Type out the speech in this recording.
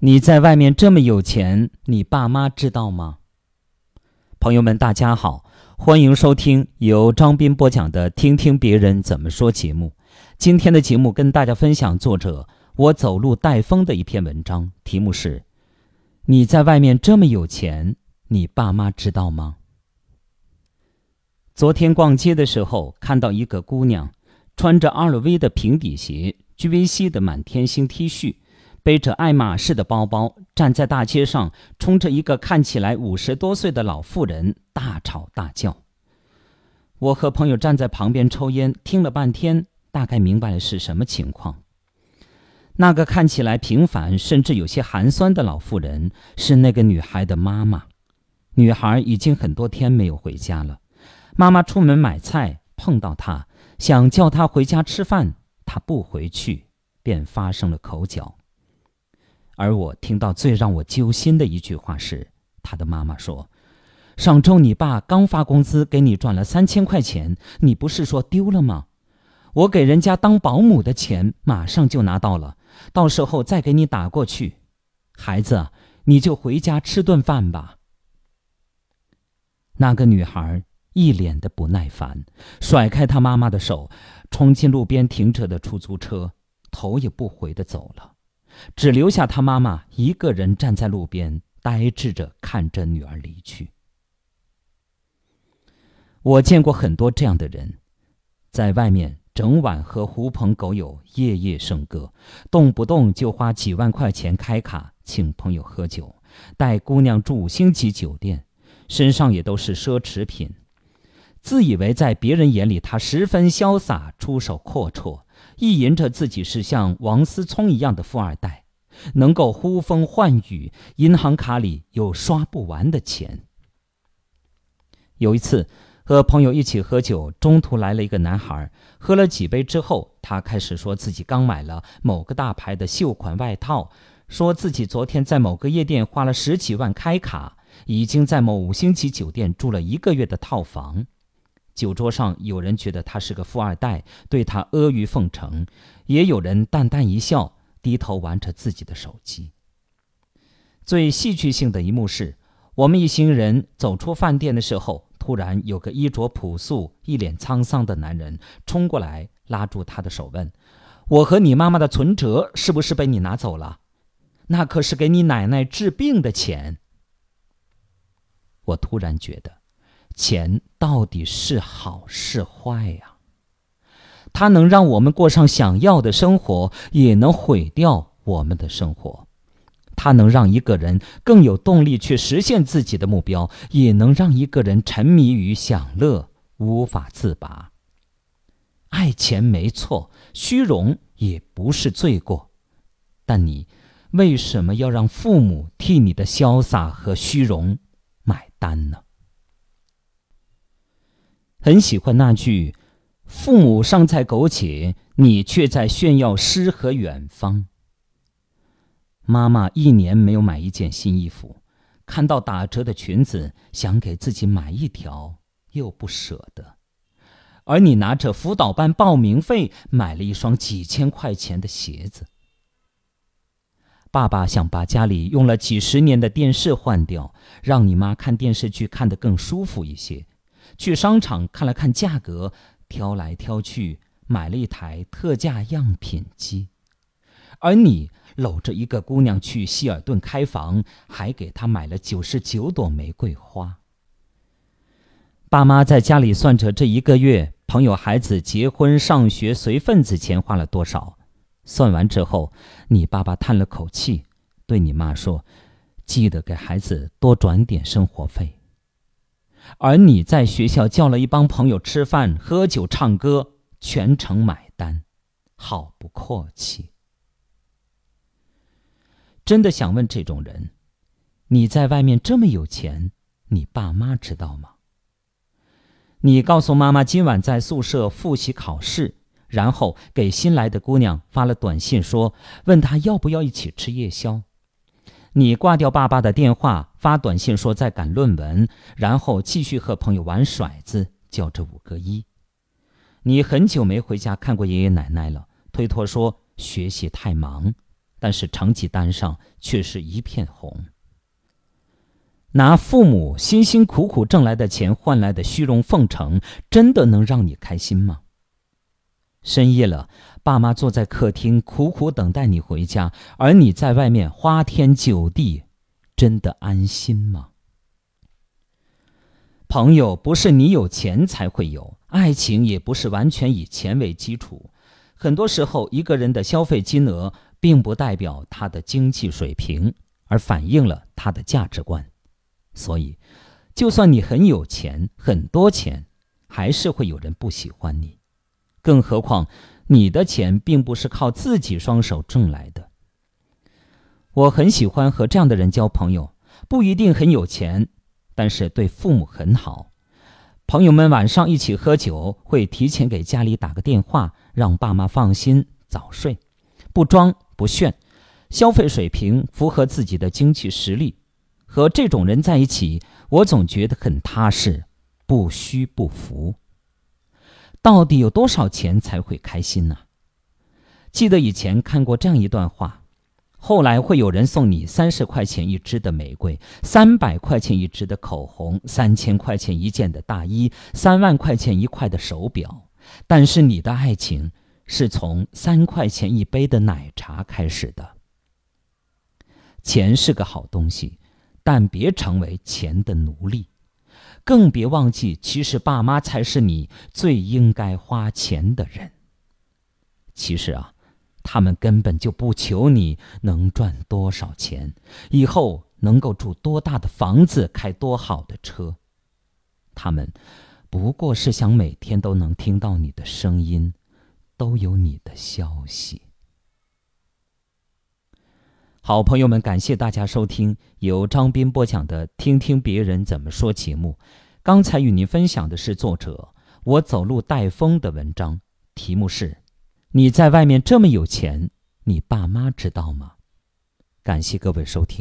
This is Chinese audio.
你在外面这么有钱，你爸妈知道吗？朋友们，大家好，欢迎收听由张斌播讲的《听听别人怎么说》节目。今天的节目跟大家分享作者我走路带风的一篇文章，题目是：你在外面这么有钱，你爸妈知道吗？昨天逛街的时候，看到一个姑娘穿着 LV 的平底鞋，GVC 的满天星 T 恤。背着爱马仕的包包，站在大街上，冲着一个看起来五十多岁的老妇人大吵大叫。我和朋友站在旁边抽烟，听了半天，大概明白了是什么情况。那个看起来平凡甚至有些寒酸的老妇人，是那个女孩的妈妈。女孩已经很多天没有回家了。妈妈出门买菜，碰到她，想叫她回家吃饭，她不回去，便发生了口角。而我听到最让我揪心的一句话是，他的妈妈说：“上周你爸刚发工资，给你转了三千块钱，你不是说丢了吗？我给人家当保姆的钱马上就拿到了，到时候再给你打过去。孩子，你就回家吃顿饭吧。”那个女孩一脸的不耐烦，甩开她妈妈的手，冲进路边停着的出租车，头也不回的走了。只留下他妈妈一个人站在路边，呆滞着看着女儿离去。我见过很多这样的人，在外面整晚和狐朋狗友夜夜笙歌，动不动就花几万块钱开卡请朋友喝酒，带姑娘住五星级酒店，身上也都是奢侈品，自以为在别人眼里他十分潇洒，出手阔绰。意淫着自己是像王思聪一样的富二代，能够呼风唤雨，银行卡里有刷不完的钱。有一次和朋友一起喝酒，中途来了一个男孩，喝了几杯之后，他开始说自己刚买了某个大牌的秀款外套，说自己昨天在某个夜店花了十几万开卡，已经在某五星级酒店住了一个月的套房。酒桌上，有人觉得他是个富二代，对他阿谀奉承；也有人淡淡一笑，低头玩着自己的手机。最戏剧性的一幕是，我们一行人走出饭店的时候，突然有个衣着朴素、一脸沧桑的男人冲过来，拉住他的手问：“我和你妈妈的存折是不是被你拿走了？那可是给你奶奶治病的钱。”我突然觉得。钱到底是好是坏呀？它能让我们过上想要的生活，也能毁掉我们的生活；它能让一个人更有动力去实现自己的目标，也能让一个人沉迷于享乐，无法自拔。爱钱没错，虚荣也不是罪过，但你为什么要让父母替你的潇洒和虚荣买单呢？很喜欢那句：“父母尚在苟且，你却在炫耀诗和远方。”妈妈一年没有买一件新衣服，看到打折的裙子，想给自己买一条，又不舍得；而你拿着辅导班报名费，买了一双几千块钱的鞋子。爸爸想把家里用了几十年的电视换掉，让你妈看电视剧看得更舒服一些。去商场看了看价格，挑来挑去，买了一台特价样品机。而你搂着一个姑娘去希尔顿开房，还给她买了九十九朵玫瑰花。爸妈在家里算着这一个月朋友孩子结婚、上学随份子钱花了多少。算完之后，你爸爸叹了口气，对你妈说：“记得给孩子多转点生活费。”而你在学校叫了一帮朋友吃饭、喝酒、唱歌，全程买单，好不阔气。真的想问这种人：你在外面这么有钱，你爸妈知道吗？你告诉妈妈今晚在宿舍复习考试，然后给新来的姑娘发了短信，说问她要不要一起吃夜宵。你挂掉爸爸的电话，发短信说在赶论文，然后继续和朋友玩骰子，叫着五个一。你很久没回家看过爷爷奶奶了，推脱说学习太忙，但是成绩单上却是一片红。拿父母辛辛苦苦挣来的钱换来的虚荣奉承，真的能让你开心吗？深夜了，爸妈坐在客厅苦苦等待你回家，而你在外面花天酒地，真的安心吗？朋友不是你有钱才会有，爱情也不是完全以钱为基础。很多时候，一个人的消费金额并不代表他的经济水平，而反映了他的价值观。所以，就算你很有钱，很多钱，还是会有人不喜欢你。更何况，你的钱并不是靠自己双手挣来的。我很喜欢和这样的人交朋友，不一定很有钱，但是对父母很好。朋友们晚上一起喝酒，会提前给家里打个电话，让爸妈放心早睡，不装不炫，消费水平符合自己的经济实力。和这种人在一起，我总觉得很踏实，不虚不浮。到底有多少钱才会开心呢？记得以前看过这样一段话：后来会有人送你三十块钱一支的玫瑰，三百块钱一支的口红，三千块钱一件的大衣，三万块钱一块的手表。但是你的爱情是从三块钱一杯的奶茶开始的。钱是个好东西。但别成为钱的奴隶，更别忘记，其实爸妈才是你最应该花钱的人。其实啊，他们根本就不求你能赚多少钱，以后能够住多大的房子，开多好的车，他们不过是想每天都能听到你的声音，都有你的消息。好朋友们，感谢大家收听由张斌播讲的《听听别人怎么说》节目。刚才与您分享的是作者我走路带风的文章，题目是“你在外面这么有钱，你爸妈知道吗？”感谢各位收听。